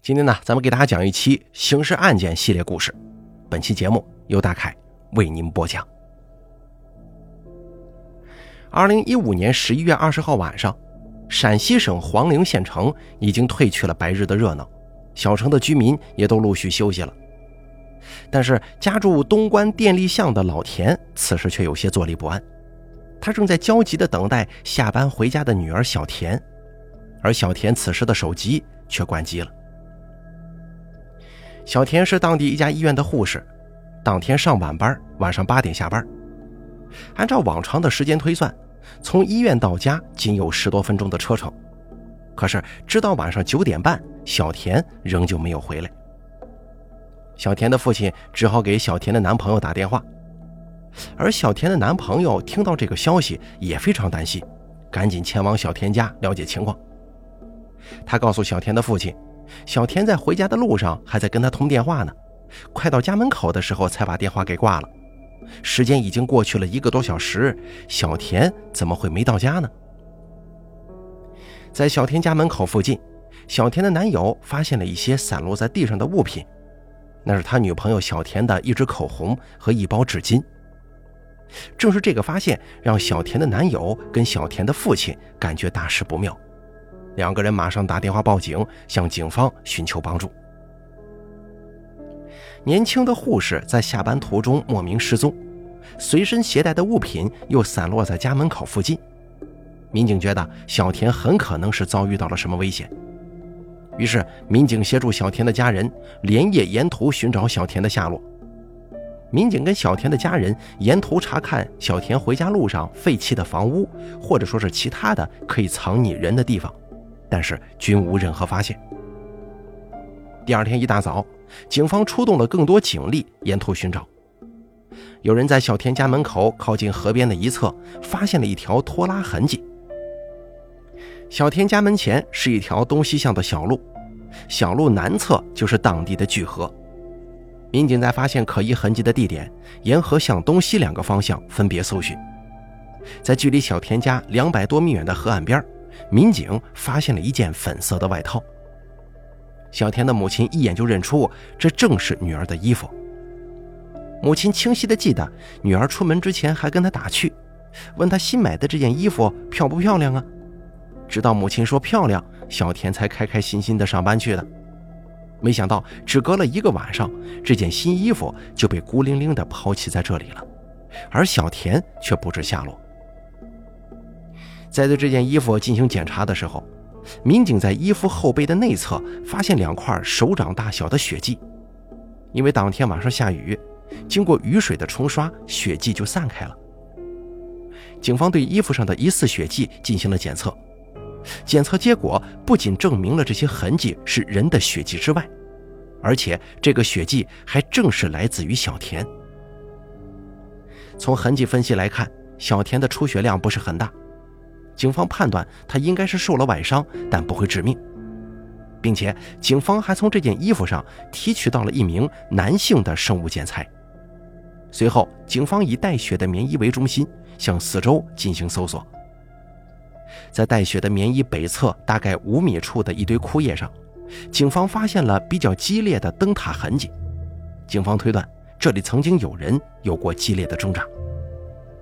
今天呢，咱们给大家讲一期刑事案件系列故事。本期节目由大凯为您播讲。二零一五年十一月二十号晚上，陕西省黄陵县城已经褪去了白日的热闹，小城的居民也都陆续休息了。但是家住东关电力巷的老田此时却有些坐立不安，他正在焦急地等待下班回家的女儿小田，而小田此时的手机却关机了。小田是当地一家医院的护士，当天上晚班，晚上八点下班。按照往常的时间推算，从医院到家仅有十多分钟的车程。可是直到晚上九点半，小田仍旧没有回来。小田的父亲只好给小田的男朋友打电话，而小田的男朋友听到这个消息也非常担心，赶紧前往小田家了解情况。他告诉小田的父亲。小田在回家的路上还在跟他通电话呢，快到家门口的时候才把电话给挂了。时间已经过去了一个多小时，小田怎么会没到家呢？在小田家门口附近，小田的男友发现了一些散落在地上的物品，那是他女朋友小田的一支口红和一包纸巾。正是这个发现，让小田的男友跟小田的父亲感觉大事不妙。两个人马上打电话报警，向警方寻求帮助。年轻的护士在下班途中莫名失踪，随身携带的物品又散落在家门口附近。民警觉得小田很可能是遭遇到了什么危险，于是民警协助小田的家人连夜沿途寻找小田的下落。民警跟小田的家人沿途查看小田回家路上废弃的房屋，或者说是其他的可以藏匿人的地方。但是均无任何发现。第二天一大早，警方出动了更多警力，沿途寻找。有人在小田家门口靠近河边的一侧发现了一条拖拉痕迹。小田家门前是一条东西向的小路，小路南侧就是当地的巨河。民警在发现可疑痕迹的地点，沿河向东西两个方向分别搜寻，在距离小田家两百多米远的河岸边。民警发现了一件粉色的外套。小田的母亲一眼就认出，这正是女儿的衣服。母亲清晰的记得，女儿出门之前还跟她打趣，问她新买的这件衣服漂不漂亮啊？直到母亲说漂亮，小田才开开心心的上班去的。没想到，只隔了一个晚上，这件新衣服就被孤零零地抛弃在这里了，而小田却不知下落。在对这件衣服进行检查的时候，民警在衣服后背的内侧发现两块手掌大小的血迹。因为当天晚上下雨，经过雨水的冲刷，血迹就散开了。警方对衣服上的疑似血迹进行了检测，检测结果不仅证明了这些痕迹是人的血迹之外，而且这个血迹还正是来自于小田。从痕迹分析来看，小田的出血量不是很大。警方判断他应该是受了外伤，但不会致命，并且警方还从这件衣服上提取到了一名男性的生物检材。随后，警方以带血的棉衣为中心，向四周进行搜索。在带血的棉衣北侧大概五米处的一堆枯叶上，警方发现了比较激烈的灯塔痕迹。警方推断，这里曾经有人有过激烈的挣扎。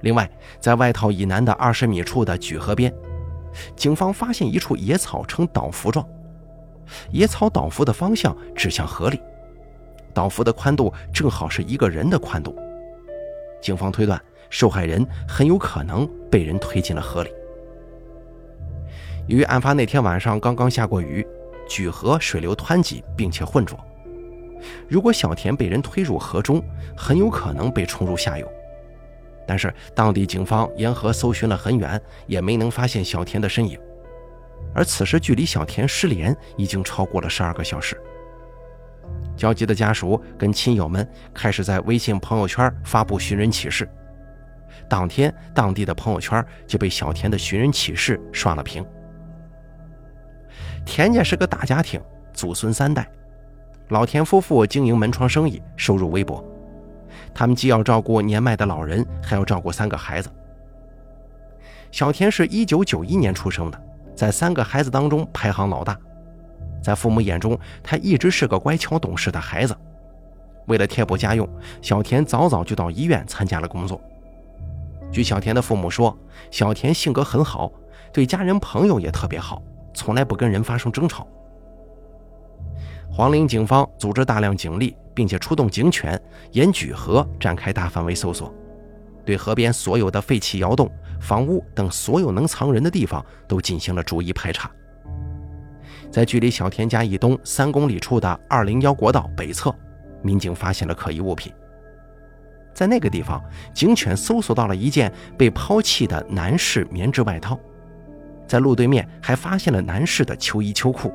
另外，在外套以南的二十米处的举河边，警方发现一处野草呈倒伏状，野草倒伏的方向指向河里，倒伏的宽度正好是一个人的宽度。警方推断，受害人很有可能被人推进了河里。由于案发那天晚上刚刚下过雨，举河水流湍急并且浑浊，如果小田被人推入河中，很有可能被冲入下游。但是，当地警方沿河搜寻了很远，也没能发现小田的身影。而此时，距离小田失联已经超过了十二个小时。焦急的家属跟亲友们开始在微信朋友圈发布寻人启事。当天，当地的朋友圈就被小田的寻人启事刷了屏。田家是个大家庭，祖孙三代，老田夫妇经营门窗生意，收入微薄。他们既要照顾年迈的老人，还要照顾三个孩子。小田是一九九一年出生的，在三个孩子当中排行老大。在父母眼中，他一直是个乖巧懂事的孩子。为了贴补家用，小田早早就到医院参加了工作。据小田的父母说，小田性格很好，对家人朋友也特别好，从来不跟人发生争吵。黄陵警方组织大量警力，并且出动警犬，沿举河展开大范围搜索，对河边所有的废弃窑洞、房屋等所有能藏人的地方都进行了逐一排查。在距离小田家以东三公里处的二零幺国道北侧，民警发现了可疑物品。在那个地方，警犬搜索到了一件被抛弃的男士棉质外套，在路对面还发现了男士的秋衣秋裤，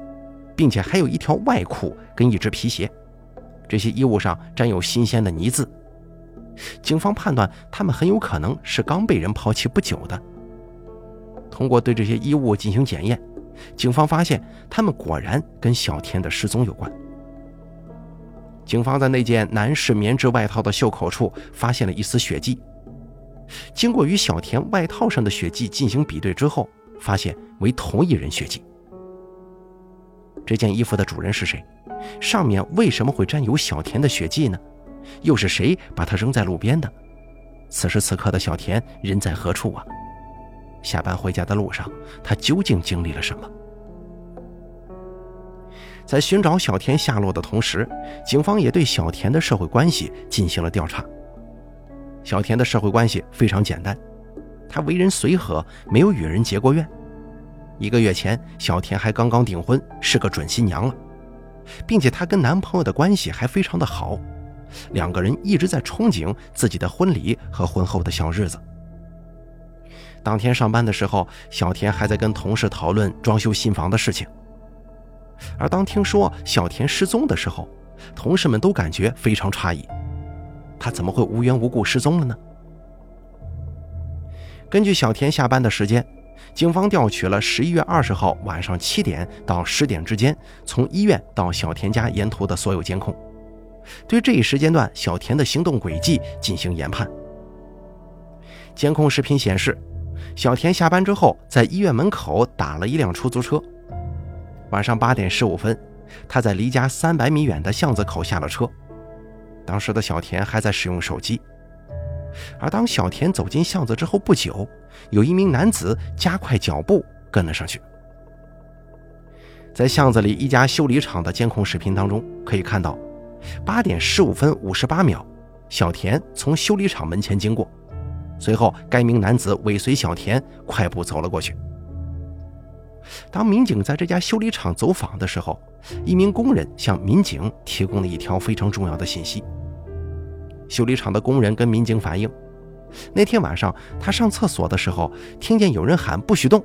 并且还有一条外裤跟一只皮鞋。这些衣物上沾有新鲜的泥渍，警方判断他们很有可能是刚被人抛弃不久的。通过对这些衣物进行检验。警方发现，他们果然跟小田的失踪有关。警方在那件男士棉质外套的袖口处发现了一丝血迹，经过与小田外套上的血迹进行比对之后，发现为同一人血迹。这件衣服的主人是谁？上面为什么会沾有小田的血迹呢？又是谁把它扔在路边的？此时此刻的小田人在何处啊？下班回家的路上，他究竟经历了什么？在寻找小田下落的同时，警方也对小田的社会关系进行了调查。小田的社会关系非常简单，他为人随和，没有与人结过怨。一个月前，小田还刚刚订婚，是个准新娘了，并且她跟男朋友的关系还非常的好，两个人一直在憧憬自己的婚礼和婚后的小日子。当天上班的时候，小田还在跟同事讨论装修新房的事情。而当听说小田失踪的时候，同事们都感觉非常诧异：他怎么会无缘无故失踪了呢？根据小田下班的时间，警方调取了十一月二十号晚上七点到十点之间从医院到小田家沿途的所有监控，对这一时间段小田的行动轨迹进行研判。监控视频显示。小田下班之后，在医院门口打了一辆出租车。晚上八点十五分，他在离家三百米远的巷子口下了车。当时的小田还在使用手机。而当小田走进巷子之后不久，有一名男子加快脚步跟了上去。在巷子里一家修理厂的监控视频当中，可以看到，八点十五分五十八秒，小田从修理厂门前经过。随后，该名男子尾随小田快步走了过去。当民警在这家修理厂走访的时候，一名工人向民警提供了一条非常重要的信息。修理厂的工人跟民警反映，那天晚上他上厕所的时候，听见有人喊“不许动”，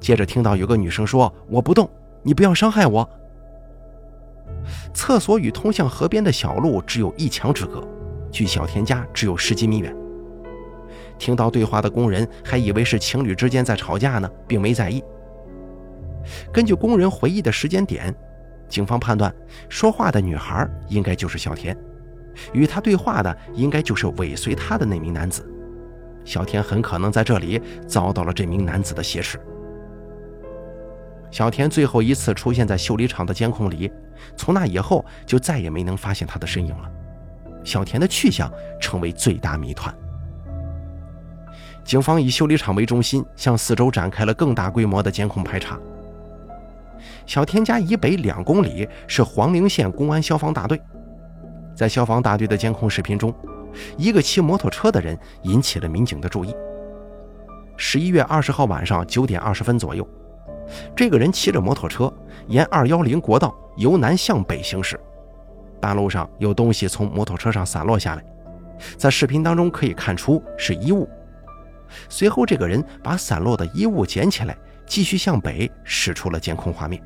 接着听到有个女生说“我不动，你不要伤害我”。厕所与通向河边的小路只有一墙之隔，距小田家只有十几米远。听到对话的工人还以为是情侣之间在吵架呢，并没在意。根据工人回忆的时间点，警方判断说话的女孩应该就是小田，与他对话的应该就是尾随他的那名男子。小田很可能在这里遭到了这名男子的挟持。小田最后一次出现在修理厂的监控里，从那以后就再也没能发现他的身影了。小田的去向成为最大谜团。警方以修理厂为中心，向四周展开了更大规模的监控排查。小田家以北两公里是黄陵县公安消防大队，在消防大队的监控视频中，一个骑摩托车的人引起了民警的注意。十一月二十号晚上九点二十分左右，这个人骑着摩托车沿二幺零国道由南向北行驶，半路上有东西从摩托车上散落下来，在视频当中可以看出是衣物。随后，这个人把散落的衣物捡起来，继续向北驶出了监控画面。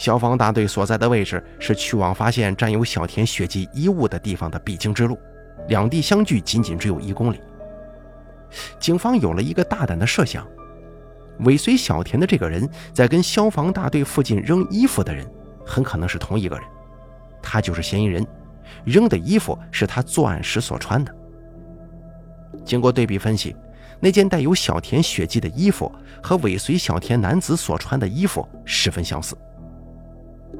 消防大队所在的位置是去往发现沾有小田血迹衣物的地方的必经之路，两地相距仅仅只有一公里。警方有了一个大胆的设想：尾随小田的这个人在跟消防大队附近扔衣服的人，很可能是同一个人，他就是嫌疑人，扔的衣服是他作案时所穿的。经过对比分析，那件带有小田血迹的衣服和尾随小田男子所穿的衣服十分相似。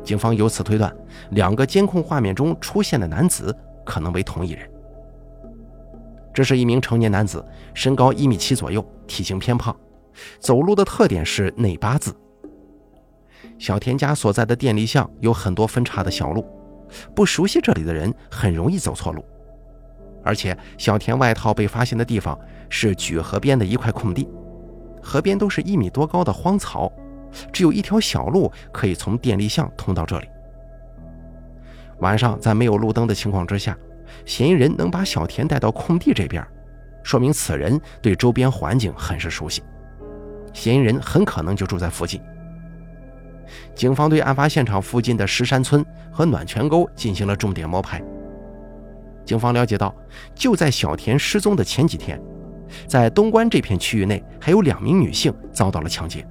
警方由此推断，两个监控画面中出现的男子可能为同一人。这是一名成年男子，身高一米七左右，体型偏胖，走路的特点是内八字。小田家所在的电力巷有很多分叉的小路，不熟悉这里的人很容易走错路。而且小田外套被发现的地方是举河边的一块空地，河边都是一米多高的荒草，只有一条小路可以从电力巷通到这里。晚上在没有路灯的情况之下，嫌疑人能把小田带到空地这边，说明此人对周边环境很是熟悉，嫌疑人很可能就住在附近。警方对案发现场附近的石山村和暖泉沟进行了重点摸排。警方了解到，就在小田失踪的前几天，在东关这片区域内还有两名女性遭到了抢劫。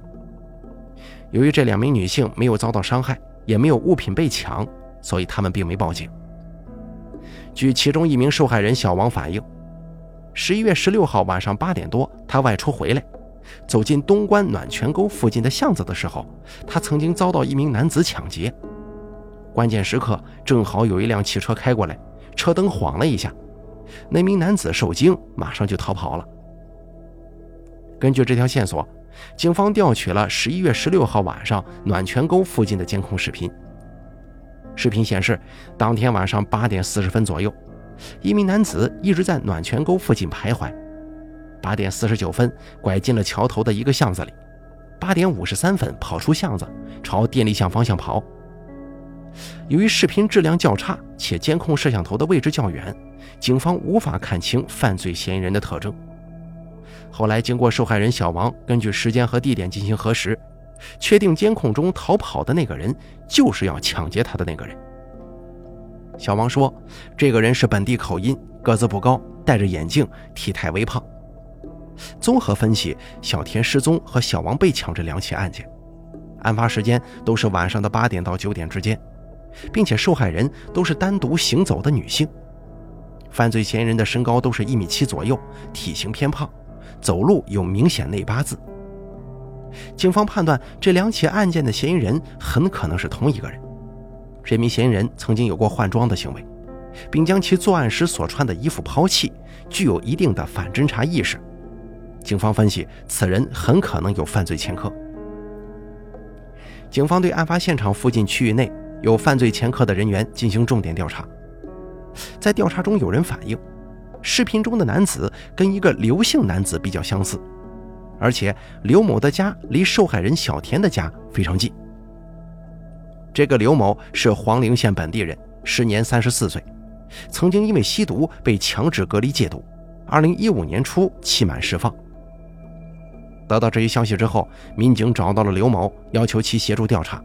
由于这两名女性没有遭到伤害，也没有物品被抢，所以他们并没报警。据其中一名受害人小王反映，十一月十六号晚上八点多，他外出回来，走进东关暖泉沟附近的巷子的时候，他曾经遭到一名男子抢劫。关键时刻，正好有一辆汽车开过来。车灯晃了一下，那名男子受惊，马上就逃跑了。根据这条线索，警方调取了十一月十六号晚上暖泉沟附近的监控视频。视频显示，当天晚上八点四十分左右，一名男子一直在暖泉沟附近徘徊。八点四十九分，拐进了桥头的一个巷子里。八点五十三分，跑出巷子，朝电力巷方向跑。由于视频质量较差，且监控摄像头的位置较远，警方无法看清犯罪嫌疑人的特征。后来，经过受害人小王根据时间和地点进行核实，确定监控中逃跑的那个人就是要抢劫他的那个人。小王说：“这个人是本地口音，个子不高，戴着眼镜，体态微胖。”综合分析，小田失踪和小王被抢这两起案件，案发时间都是晚上的八点到九点之间。并且受害人都是单独行走的女性，犯罪嫌疑人的身高都是一米七左右，体型偏胖，走路有明显内八字。警方判断这两起案件的嫌疑人很可能是同一个人。这名嫌疑人曾经有过换装的行为，并将其作案时所穿的衣服抛弃，具有一定的反侦查意识。警方分析，此人很可能有犯罪前科。警方对案发现场附近区域内。有犯罪前科的人员进行重点调查，在调查中，有人反映，视频中的男子跟一个刘姓男子比较相似，而且刘某的家离受害人小田的家非常近。这个刘某是黄陵县本地人，时年三十四岁，曾经因为吸毒被强制隔离戒毒，二零一五年初期满释放。得到这一消息之后，民警找到了刘某，要求其协助调查。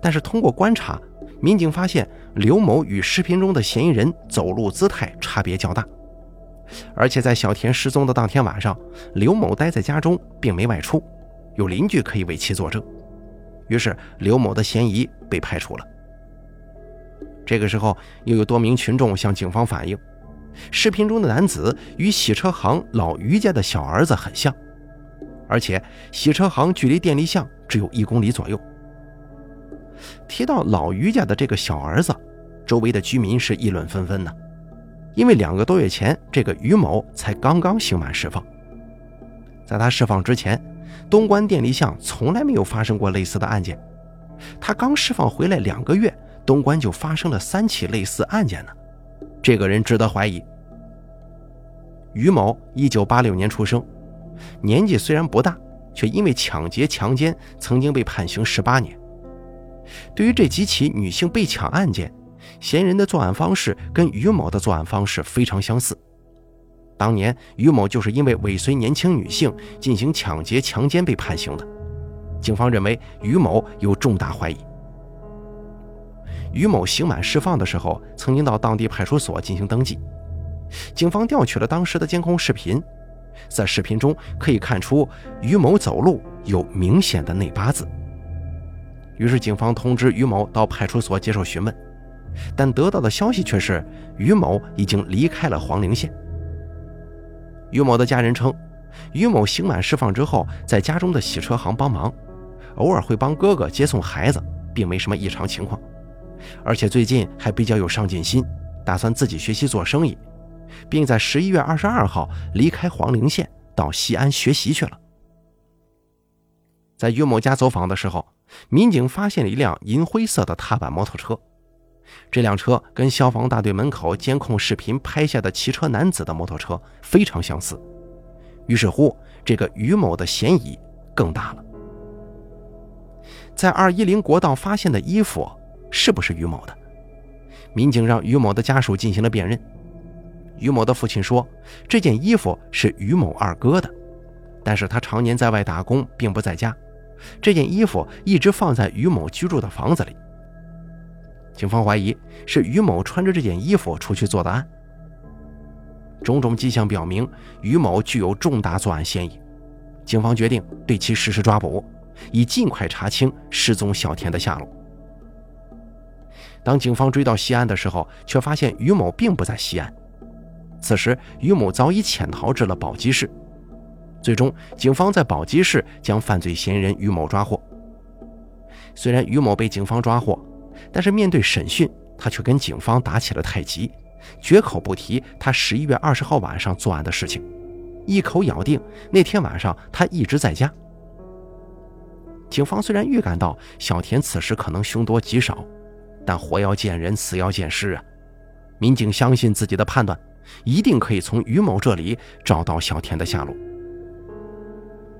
但是通过观察，民警发现刘某与视频中的嫌疑人走路姿态差别较大，而且在小田失踪的当天晚上，刘某待在家中，并没外出，有邻居可以为其作证。于是刘某的嫌疑被排除了。这个时候，又有多名群众向警方反映，视频中的男子与洗车行老于家的小儿子很像，而且洗车行距离电力巷只有一公里左右。提到老于家的这个小儿子，周围的居民是议论纷纷呢，因为两个多月前，这个于某才刚刚刑满释放，在他释放之前，东关电力巷从来没有发生过类似的案件，他刚释放回来两个月，东关就发生了三起类似案件呢，这个人值得怀疑。于某一九八六年出生，年纪虽然不大，却因为抢劫强奸曾经被判刑十八年。对于这几起女性被抢案件，嫌疑人的作案方式跟于某的作案方式非常相似。当年于某就是因为尾随年轻女性进行抢劫、强奸被判刑的。警方认为于某有重大怀疑。于某刑满释放的时候，曾经到当地派出所进行登记。警方调取了当时的监控视频，在视频中可以看出于某走路有明显的内八字。于是，警方通知于某到派出所接受询问，但得到的消息却是于某已经离开了黄陵县。于某的家人称，于某刑满释放之后，在家中的洗车行帮忙，偶尔会帮哥哥接送孩子，并没什么异常情况。而且最近还比较有上进心，打算自己学习做生意，并在十一月二十二号离开黄陵县到西安学习去了。在于某家走访的时候，民警发现了一辆银灰色的踏板摩托车。这辆车跟消防大队门口监控视频拍下的骑车男子的摩托车非常相似，于是乎，这个于某的嫌疑更大了。在二一零国道发现的衣服是不是于某的？民警让于某的家属进行了辨认。于某的父亲说，这件衣服是于某二哥的，但是他常年在外打工，并不在家。这件衣服一直放在于某居住的房子里。警方怀疑是于某穿着这件衣服出去做的案。种种迹象表明，于某具有重大作案嫌疑。警方决定对其实施抓捕，以尽快查清失踪小田的下落。当警方追到西安的时候，却发现于某并不在西安。此时，于某早已潜逃至了宝鸡市。最终，警方在宝鸡市将犯罪嫌疑人于某抓获。虽然于某被警方抓获，但是面对审讯，他却跟警方打起了太极，绝口不提他十一月二十号晚上作案的事情，一口咬定那天晚上他一直在家。警方虽然预感到小田此时可能凶多吉少，但活要见人，死要见尸啊！民警相信自己的判断，一定可以从于某这里找到小田的下落。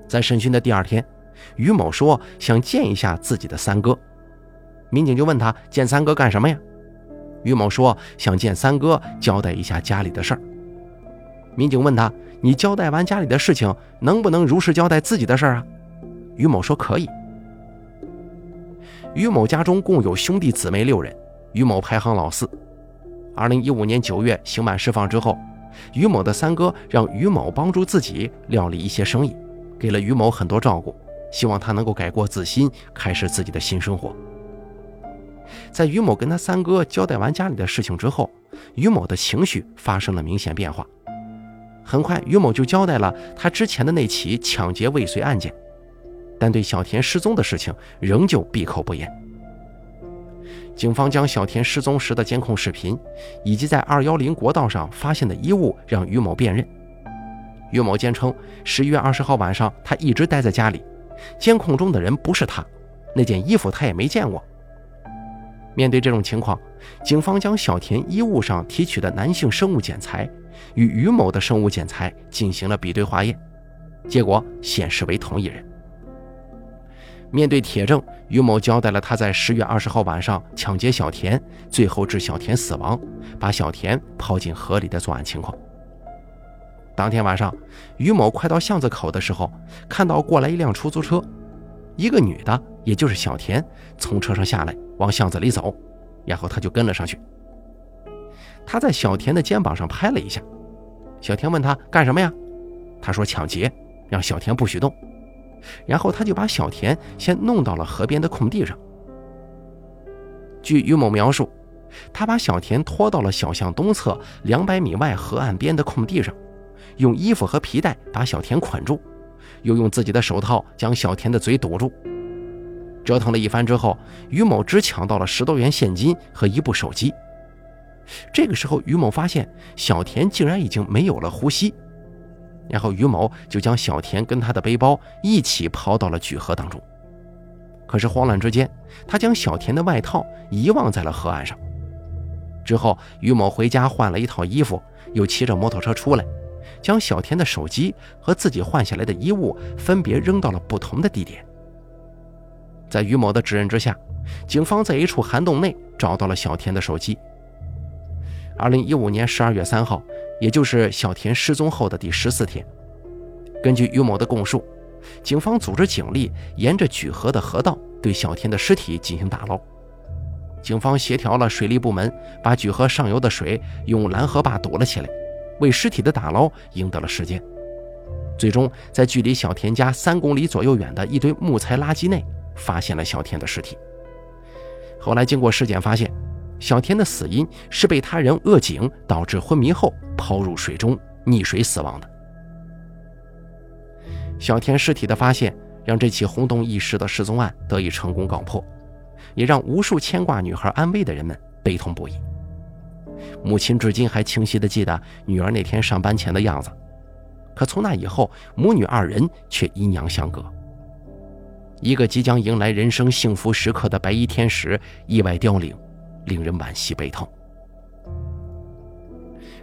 在审讯的第二天，于某说想见一下自己的三哥。民警就问他见三哥干什么呀？于某说想见三哥交代一下家里的事儿。民警问他：“你交代完家里的事情，能不能如实交代自己的事儿啊？”于某说：“可以。”于某家中共有兄弟姊妹六人，于某排行老四。二零一五年九月刑满释放之后，于某的三哥让于某帮助自己料理一些生意，给了于某很多照顾，希望他能够改过自新，开始自己的新生活。在于某跟他三哥交代完家里的事情之后，于某的情绪发生了明显变化。很快，于某就交代了他之前的那起抢劫未遂案件，但对小田失踪的事情仍旧闭口不言。警方将小田失踪时的监控视频，以及在二幺零国道上发现的衣物让于某辨认。于某坚称，十一月二十号晚上他一直待在家里，监控中的人不是他，那件衣服他也没见过。面对这种情况，警方将小田衣物上提取的男性生物检材与于某的生物检材进行了比对化验，结果显示为同一人。面对铁证，于某交代了他在十月二十号晚上抢劫小田，最后致小田死亡，把小田抛进河里的作案情况。当天晚上，于某快到巷子口的时候，看到过来一辆出租车，一个女的，也就是小田，从车上下来。往巷子里走，然后他就跟了上去。他在小田的肩膀上拍了一下，小田问他干什么呀？他说抢劫，让小田不许动。然后他就把小田先弄到了河边的空地上。据于某描述，他把小田拖到了小巷东侧两百米外河岸边的空地上，用衣服和皮带把小田捆住，又用自己的手套将小田的嘴堵住。折腾了一番之后，于某只抢到了十多元现金和一部手机。这个时候，于某发现小田竟然已经没有了呼吸，然后于某就将小田跟他的背包一起抛到了举河当中。可是慌乱之间，他将小田的外套遗忘在了河岸上。之后，于某回家换了一套衣服，又骑着摩托车出来，将小田的手机和自己换下来的衣物分别扔到了不同的地点。在于某的指认之下，警方在一处涵洞内找到了小田的手机。二零一五年十二月三号，也就是小田失踪后的第十四天，根据于某的供述，警方组织警力沿着举河的河道对小田的尸体进行打捞。警方协调了水利部门，把举河上游的水用拦河坝堵了起来，为尸体的打捞赢得了时间。最终，在距离小田家三公里左右远的一堆木材垃圾内。发现了小田的尸体。后来经过尸检发现，小田的死因是被他人扼颈导致昏迷后抛入水中溺水死亡的。小田尸体的发现，让这起轰动一时的失踪案得以成功告破，也让无数牵挂女孩安危的人们悲痛不已。母亲至今还清晰地记得女儿那天上班前的样子，可从那以后，母女二人却阴阳相隔。一个即将迎来人生幸福时刻的白衣天使意外凋零，令人惋惜悲痛。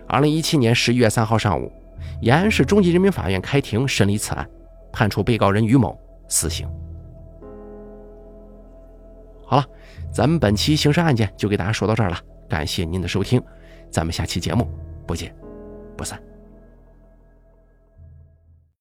二零一七年十一月三号上午，延安市中级人民法院开庭审理此案，判处被告人于某死刑。好了，咱们本期刑事案件就给大家说到这儿了，感谢您的收听，咱们下期节目不见不散。